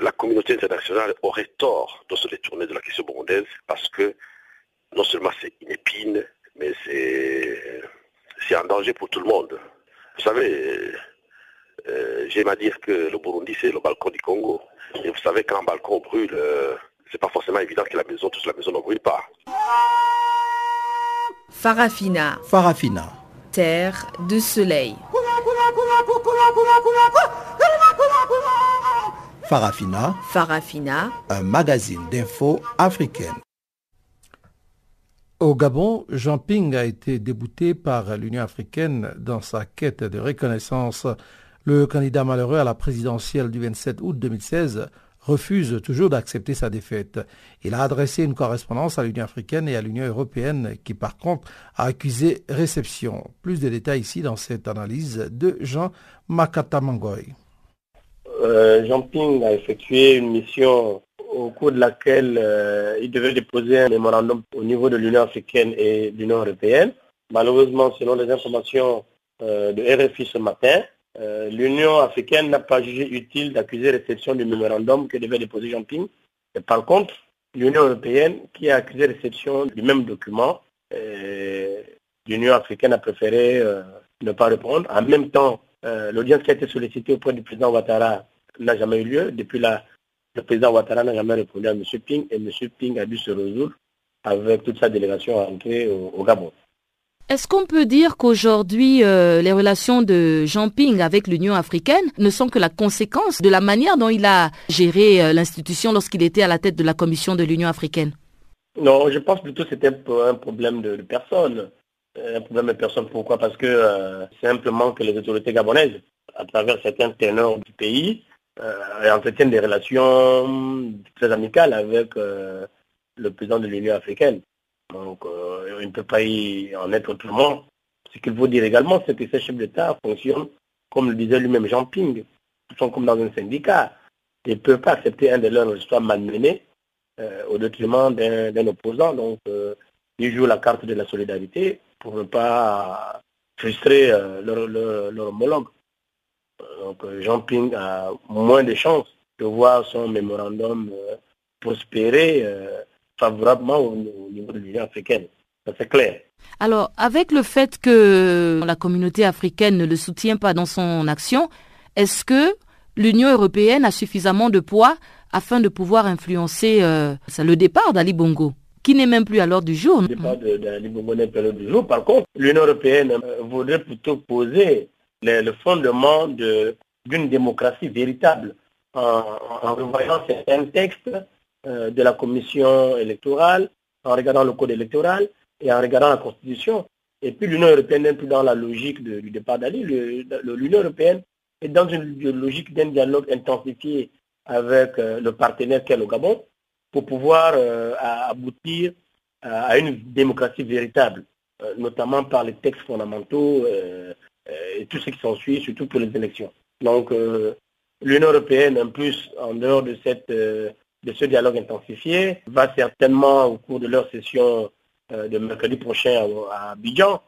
la communauté internationale aurait tort de se détourner de la question burundaise parce que non seulement c'est une épine, mais c'est un danger pour tout le monde. Vous savez, euh, j'aime à dire que le Burundi c'est le balcon du Congo. Et vous savez qu'un balcon brûle, euh, c'est pas forcément évident que la maison, toute la maison ne brûle pas. Farafina. Farafina. Terre de soleil. Farafina. Farafina. Un magazine d'infos africaine. Au Gabon, Jean Ping a été débouté par l'Union africaine dans sa quête de reconnaissance le candidat malheureux à la présidentielle du 27 août 2016 refuse toujours d'accepter sa défaite. Il a adressé une correspondance à l'Union africaine et à l'Union européenne qui par contre a accusé réception. Plus de détails ici dans cette analyse de Jean Makatamangoy. Euh, Jean Ping a effectué une mission au cours de laquelle euh, il devait déposer un mémorandum au niveau de l'Union africaine et de l'Union européenne. Malheureusement, selon les informations euh, de RFI ce matin, l'Union africaine n'a pas jugé utile d'accuser réception du mémorandum que devait déposer Jean Ping. Et par contre, l'Union européenne, qui a accusé réception du même document, l'Union africaine a préféré ne pas répondre. En même temps, l'audience qui a été sollicitée auprès du président Ouattara n'a jamais eu lieu. Depuis là, le président Ouattara n'a jamais répondu à M. Ping et M. Ping a dû se résoudre avec toute sa délégation à entrer au, Gabon. Est-ce qu'on peut dire qu'aujourd'hui, euh, les relations de Jean Ping avec l'Union africaine ne sont que la conséquence de la manière dont il a géré euh, l'institution lorsqu'il était à la tête de la commission de l'Union africaine? Non, je pense plutôt que c'était un problème de, personne. Euh, un problème de personne, pourquoi? Parce que simplement que les autorités gabonaises, à travers certains ténors du pays, euh, entretiennent des relations très amicales avec euh, le président de l'Union africaine. Donc, euh, il ne peut pas y en être autrement. Ce qu'il faut dire également, c'est que ces chefs d'État fonctionnent, comme le disait lui-même Jean Ping, ils sont comme dans un syndicat. Ils ne peuvent pas accepter un de leurs histoires malmenées au détriment d'un opposant. Donc, ils jouent la carte de la solidarité pour ne pas frustrer leur, leur homologue. Donc euh, Jean Ping a moins de chances de voir son mémorandum euh, prospérer euh, favorablement au, niveau de l'Union africaine. C'est clair. Alors, avec le fait que la communauté africaine ne le soutient pas dans son action, est-ce que l'Union européenne a suffisamment de poids afin de pouvoir influencer le départ d'Ali Bongo qui n'est même plus à l'ordre du jour. Le départ d'Ali Bongo n'est plus à l'ordre du jour. Par contre, l'Union européenne voudrait plutôt poser le, fondement d'une démocratie véritable en, revoyant certains textes euh, de la commission électorale, en regardant le code électoral et en regardant la constitution. Et puis l'Union européenne n'est plus dans la logique du départ d'Ali. L'Union européenne est dans une logique d'un dialogue intensifié avec euh, le partenaire qu'est le Gabon pour pouvoir euh, aboutir à une démocratie véritable, notamment par les textes fondamentaux et tout ce qui s'ensuit, surtout pour les élections. Donc, euh, l'Union européenne, en plus, en dehors de, cette, euh, de ce dialogue intensifié, va certainement, au cours de leur session euh, de mercredi prochain à, Abidjan,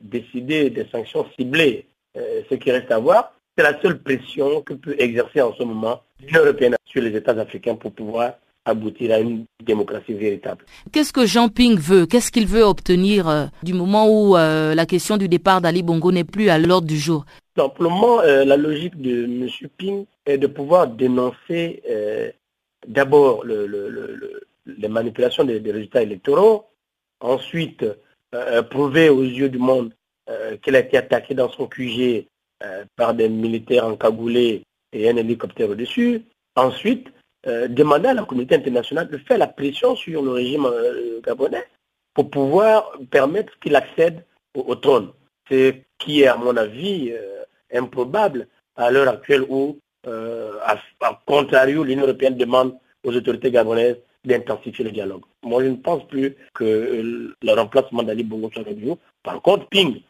décider des sanctions ciblées. ce qui reste à voir, c'est la seule pression que peut exercer en ce moment l'Union européenne sur les États africains pour pouvoir aboutir à une démocratie véritable. Qu'est-ce que Jean Ping veut? Qu'est-ce qu'il veut obtenir euh, du moment où euh, la question du départ d'Ali Bongo n'est plus à l'ordre du jour? Simplement, euh, la logique de M. Ping est de pouvoir dénoncer d'abord les manipulations des, résultats électoraux, ensuite prouver aux yeux du monde qu'elle a été attaquée dans son QG par des militaires encagoulés et un hélicoptère au-dessus, ensuite euh, demander à la communauté internationale de faire la pression sur le régime euh, gabonais pour pouvoir permettre qu'il accède au, trône. Ce qui est, à mon avis, euh, improbable à l'heure actuelle où, à, contrario, l'Union européenne demande aux autorités gabonaises d'intensifier le dialogue. Moi, je ne pense plus que le remplacement d'Ali Bongo soit. Par contre, Ping,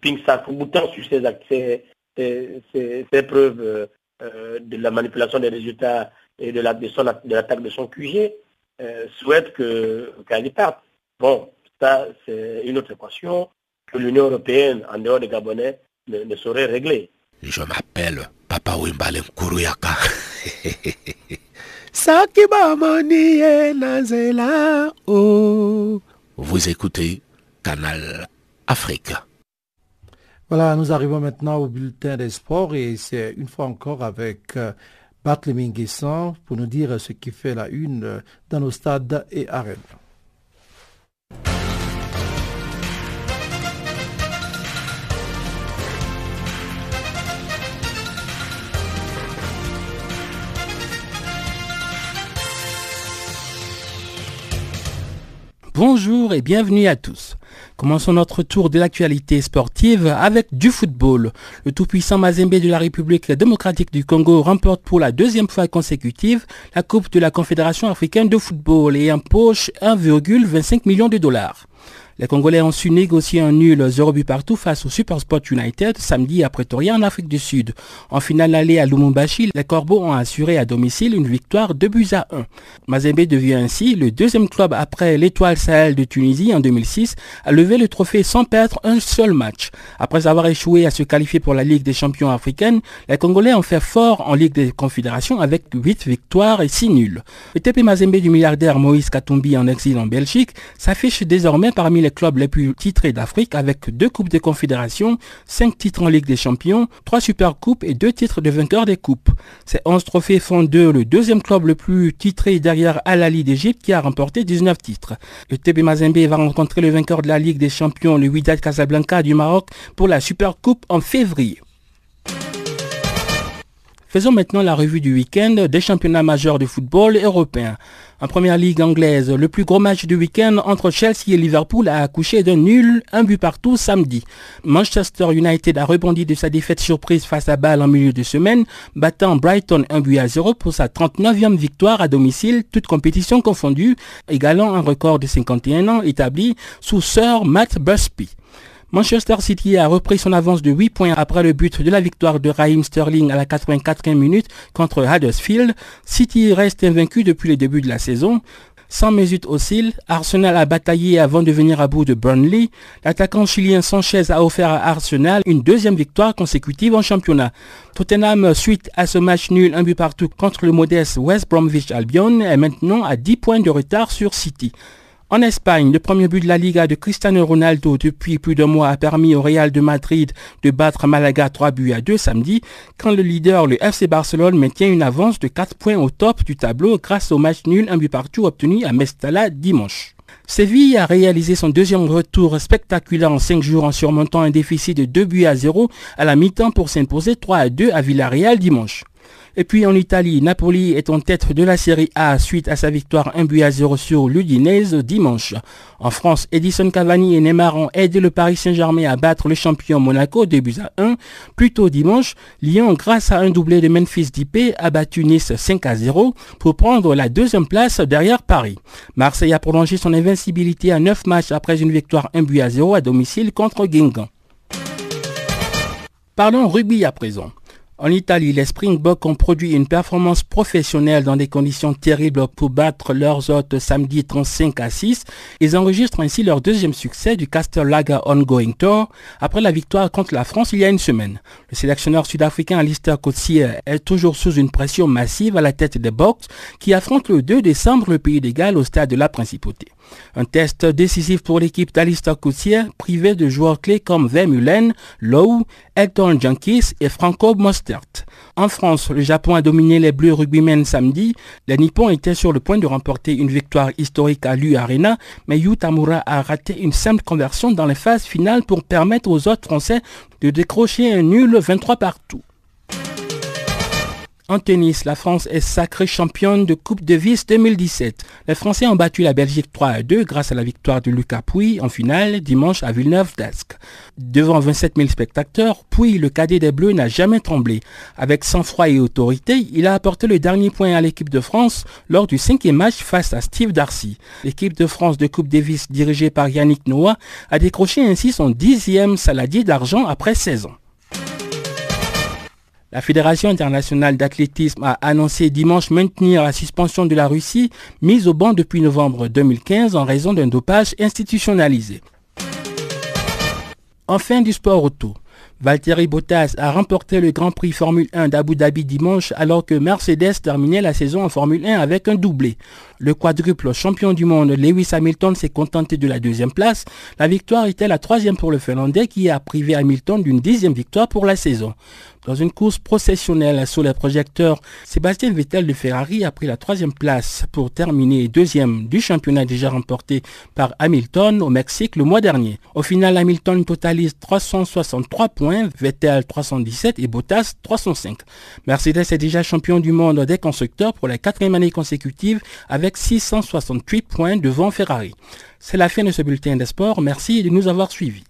Ping s'accoutant sur ses, ses, preuves de la manipulation des résultats et de l'attaque de, de, son QG euh, souhaite qu'elle parte. Bon, ça, c'est une autre équation que l'Union européenne, en dehors des Gabonais, ne, saurait régler. Je m'appelle Papa Wimbalen Kuruyaka. Oh. Vous écoutez Canal Afrique. Voilà, nous arrivons maintenant au bulletin des sports et c'est une fois encore avec euh, Barthélémy pour nous dire ce qui fait la une dans nos stades et arènes. Bonjour et bienvenue à tous. Commençons notre tour de l'actualité sportive avec du football. Le tout-puissant Mazembe de la République démocratique du Congo remporte pour la deuxième fois consécutive la Coupe de la Confédération africaine de football et empoche 1,25 million de dollars. Les Congolais ont su négocier un nul 0 but partout face au Supersport United samedi à Pretoria en Afrique du Sud. En finale allée à Lumumbashi, les Corbeaux ont assuré à domicile une victoire 2 buts à 1. Mazembe devient ainsi le deuxième club après l'Étoile Sahel de Tunisie en 2006 à lever le trophée sans perdre un seul match. Après avoir échoué à se qualifier pour la Ligue des champions africaine, les Congolais ont fait fort en Ligue des confédérations avec 8 victoires et 6 nuls. Le TP Mazembe du milliardaire Moïse Katumbi en exil en Belgique s'affiche désormais parmi les clubs les plus titrés d'Afrique avec deux Coupes des Confédérations, cinq titres en Ligue des Champions, trois Super Coupes et deux titres de vainqueur des Coupes. Ces 11 trophées font d'eux le deuxième club le plus titré derrière Al Ali d'Égypte qui a remporté 19 titres. Le TB Mazembe va rencontrer le vainqueur de la Ligue des Champions, le Wydad Casablanca du Maroc, pour la Super Coupe en février. Faisons maintenant la revue du week-end des championnats majeurs de football européens. En première ligue anglaise, le plus gros match du week-end entre Chelsea et Liverpool a accouché d'un nul, un but partout samedi. Manchester United a rebondi de sa défaite surprise face à Bâle en milieu de semaine, battant Brighton un but à 0 pour sa 39e victoire à domicile, toute compétition confondue, égalant un record de 51 ans établi sous Sir Matt Busby. Manchester City a repris son avance de 8 points après le but de la victoire de Raheem Sterling à la 84e minute contre Huddersfield. City reste invaincu depuis le début de la saison. Sans Mesut Ossil, Arsenal a bataillé avant de venir à bout de Burnley. L'attaquant chilien Sanchez a offert à Arsenal une deuxième victoire consécutive en championnat. Tottenham, suite à ce match nul un but partout contre le modeste West Bromwich Albion, est maintenant à 10 points de retard sur City. En Espagne, le premier but de la Liga de Cristiano Ronaldo depuis plus d'un mois a permis au Real de Madrid de battre Malaga 3 buts à 2 samedi, quand le leader, le FC Barcelone, maintient une avance de 4 points au top du tableau grâce au match nul un but partout obtenu à Mestalla dimanche. Séville a réalisé son deuxième retour spectaculaire en 5 jours en surmontant un déficit de 2 buts à 0 à la mi-temps pour s'imposer 3 à 2 à Villarreal dimanche. Et puis en Italie, Napoli est en tête de la Série A suite à sa victoire 1 but à 0 sur l'Udinese dimanche. En France, Edison Cavani et Neymar ont aidé le Paris Saint-Germain à battre le champion Monaco 2 buts à 1. Plus tôt dimanche, Lyon, grâce à un doublé de Memphis Dipé, a battu Nice 5 à 0 pour prendre la deuxième place derrière Paris. Marseille a prolongé son invincibilité à 9 matchs après une victoire 1 but à 0 à domicile contre Guingamp. Parlons rugby à présent. En Italie, les Springboks ont produit une performance professionnelle dans des conditions terribles pour battre leurs hôtes samedi 35 à 6. Ils enregistrent ainsi leur deuxième succès du Castellaga Ongoing Tour après la victoire contre la France il y a une semaine. Le sélectionneur sud-africain Alistair Coetzee est toujours sous une pression massive à la tête des Box qui affrontent le 2 décembre le pays des Galles au stade de la Principauté. Un test décisif pour l'équipe d'Alistair Coutier, privé de joueurs clés comme Vermeulen, Lowe, Elton Jenkins et Franco Mostert. En France, le Japon a dominé les Bleus rugbymen samedi. Les Nippons étaient sur le point de remporter une victoire historique à l'U Arena, mais Yu Tamura a raté une simple conversion dans les phases finales pour permettre aux autres Français de décrocher un nul 23 partout. En tennis, la France est sacrée championne de Coupe de Vis 2017. Les Français ont battu la Belgique 3 à 2 grâce à la victoire de Lucas Pouy en finale dimanche à Villeneuve d'Ascq. Devant 27 000 spectateurs, Pouy, le cadet des Bleus, n'a jamais tremblé. Avec sang-froid et autorité, il a apporté le dernier point à l'équipe de France lors du cinquième match face à Steve Darcy. L'équipe de France de Coupe Davis dirigée par Yannick Noah a décroché ainsi son dixième saladier d'argent après 16 ans. La Fédération internationale d'athlétisme a annoncé dimanche maintenir la suspension de la Russie mise au banc depuis novembre 2015 en raison d'un dopage institutionnalisé. Enfin du sport auto. Valtteri Bottas a remporté le Grand Prix Formule 1 d'Abu Dhabi dimanche alors que Mercedes terminait la saison en Formule 1 avec un doublé. Le quadruple champion du monde Lewis Hamilton s'est contenté de la deuxième place. La victoire était la troisième pour le Finlandais qui a privé Hamilton d'une dixième victoire pour la saison. Dans une course processionnelle sous les projecteurs, Sébastien Vettel de Ferrari a pris la troisième place pour terminer deuxième du championnat déjà remporté par Hamilton au Mexique le mois dernier. Au final, Hamilton totalise 363 points, Vettel 317 et Bottas 305. Mercedes est déjà champion du monde des constructeurs pour la quatrième année consécutive avec 668 points devant Ferrari. C'est la fin de ce bulletin des sports. Merci de nous avoir suivis.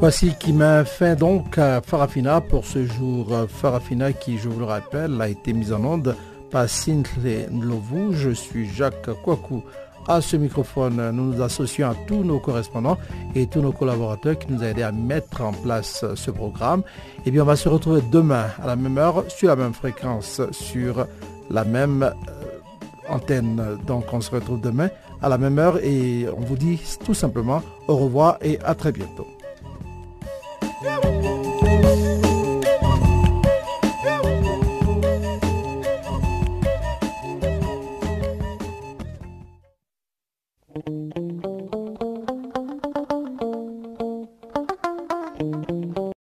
Voici qui met fin donc à Farafina pour ce jour. Farafina qui, je vous le rappelle, a été mise en onde par Sintley Nlovu. Je suis Jacques Kouakou. À ce microphone, nous nous associons à tous nos correspondants et tous nos collaborateurs qui nous ont aidés à mettre en place ce programme. Et eh bien, on va se retrouver demain à la même heure, sur la même fréquence, sur la même euh, antenne. Donc on se retrouve demain à la même heure et on vous dit tout simplement au revoir et à très bientôt.